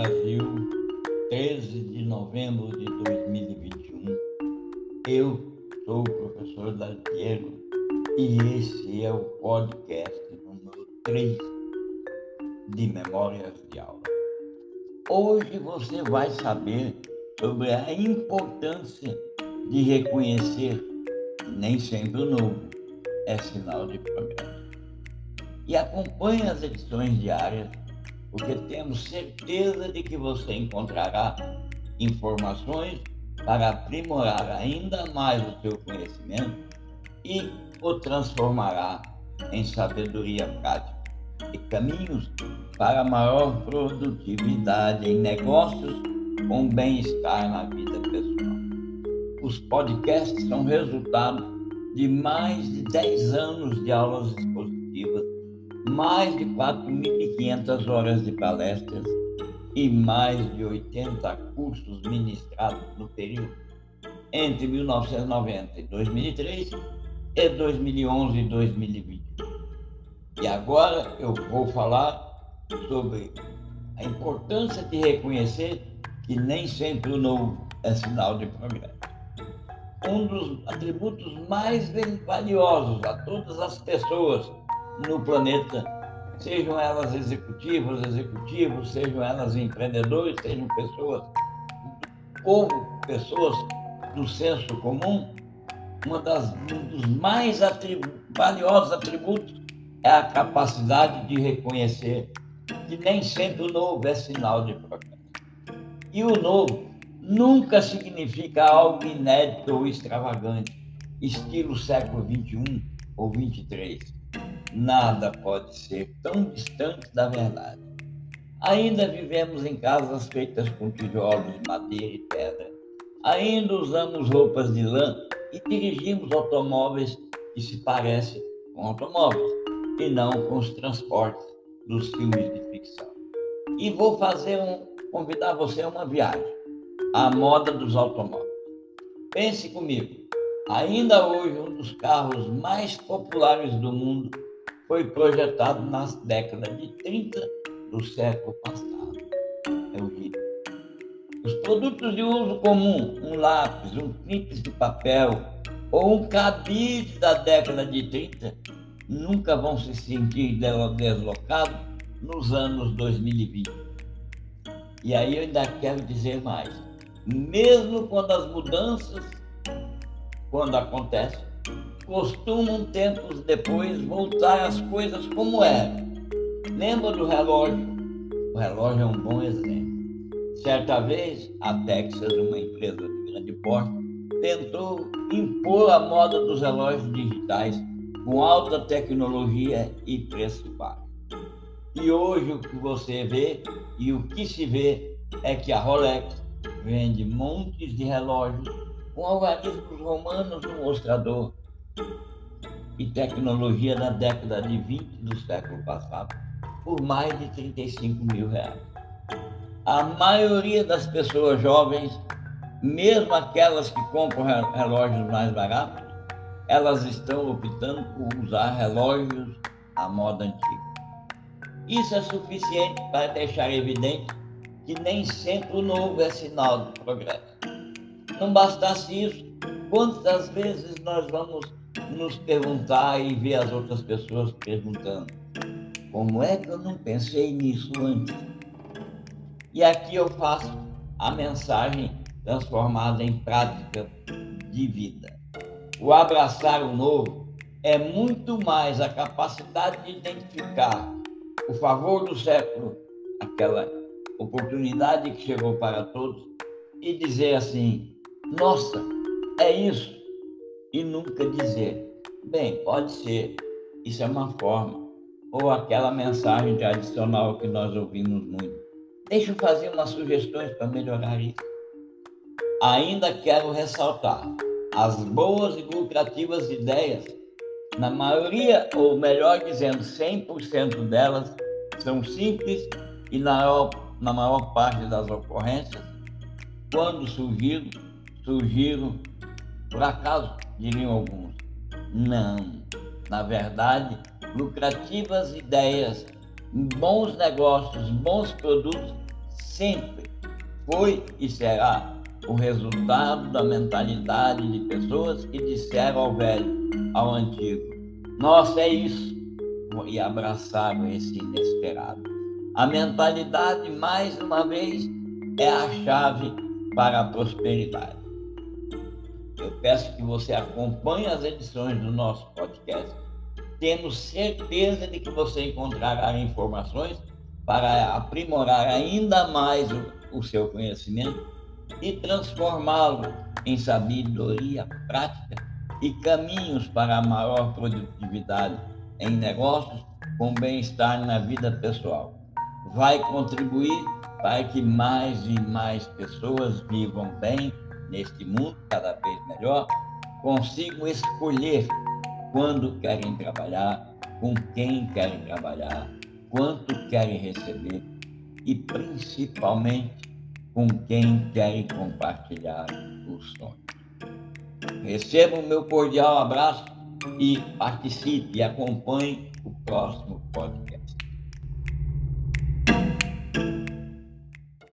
Brasil, 13 de novembro de 2021. Eu sou o professor Daltiero e esse é o podcast número 3 de Memórias de Aula. Hoje você vai saber sobre a importância de reconhecer nem sempre o novo é sinal de progresso. E acompanhe as edições diárias porque temos certeza de que você encontrará informações para aprimorar ainda mais o seu conhecimento e o transformará em sabedoria prática e caminhos para maior produtividade em negócios com bem-estar na vida pessoal. Os podcasts são resultado de mais de 10 anos de aulas expositivas mais de 4.500 horas de palestras e mais de 80 cursos ministrados no período entre 1990 e 2003 e 2011 e 2020. E agora eu vou falar sobre a importância de reconhecer que nem sempre o novo é sinal de progresso. Um dos atributos mais valiosos a todas as pessoas no planeta, sejam elas executivas, executivos, sejam elas empreendedores, sejam pessoas do povo, pessoas do senso comum, uma das, um dos mais atribu valiosos atributos é a capacidade de reconhecer que nem sempre o novo é sinal de progresso. E o novo nunca significa algo inédito ou extravagante, estilo século XXI ou XXIII nada pode ser tão distante da verdade. Ainda vivemos em casas feitas com tijolos, madeira e pedra. Ainda usamos roupas de lã e dirigimos automóveis que se parecem com automóveis e não com os transportes dos filmes de ficção. E vou fazer um, convidar você a uma viagem à moda dos automóveis. Pense comigo. Ainda hoje um dos carros mais populares do mundo foi projetado nas décadas de 30 do século passado. É o Rio. Os produtos de uso comum, um lápis, um clipe de papel ou um cabide da década de 30, nunca vão se sentir deslocados nos anos 2020. E aí eu ainda quero dizer mais. Mesmo quando as mudanças, quando acontecem, costumam tempos depois voltar às coisas como eram. Lembra do relógio? O relógio é um bom exemplo. Certa vez, a Texas, uma empresa de grande porte, tentou impor a moda dos relógios digitais com alta tecnologia e preço baixo. E hoje o que você vê e o que se vê é que a Rolex vende montes de relógios com algarismos romanos no mostrador e tecnologia na década de 20 do século passado por mais de 35 mil reais. A maioria das pessoas jovens, mesmo aquelas que compram relógios mais baratos, elas estão optando por usar relógios à moda antiga. Isso é suficiente para deixar evidente que nem sempre o novo é sinal de progresso. Não bastasse isso, quantas vezes nós vamos nos perguntar e ver as outras pessoas perguntando: como é que eu não pensei nisso antes? E aqui eu faço a mensagem transformada em prática de vida. O abraçar o novo é muito mais a capacidade de identificar o favor do século, aquela oportunidade que chegou para todos, e dizer assim: nossa, é isso e nunca dizer, bem, pode ser, isso é uma forma, ou aquela mensagem tradicional que nós ouvimos muito. Deixa eu fazer umas sugestões para melhorar isso. Ainda quero ressaltar as boas e lucrativas ideias, na maioria, ou melhor dizendo, 100% delas, são simples e na na maior parte das ocorrências, quando surgiram, surgiram por acaso diriam alguns. Não. Na verdade, lucrativas ideias, bons negócios, bons produtos sempre foi e será o resultado da mentalidade de pessoas que disseram ao velho, ao antigo: Nossa, é isso, e abraçaram esse inesperado. A mentalidade, mais uma vez, é a chave para a prosperidade. Eu peço que você acompanhe as edições do nosso podcast, tendo certeza de que você encontrará informações para aprimorar ainda mais o, o seu conhecimento e transformá-lo em sabedoria prática e caminhos para a maior produtividade em negócios com bem-estar na vida pessoal. Vai contribuir para que mais e mais pessoas vivam bem neste mundo cada vez melhor, consigam escolher quando querem trabalhar, com quem querem trabalhar, quanto querem receber e principalmente com quem querem compartilhar os sonhos. Receba o meu cordial abraço e participe e acompanhe o próximo podcast.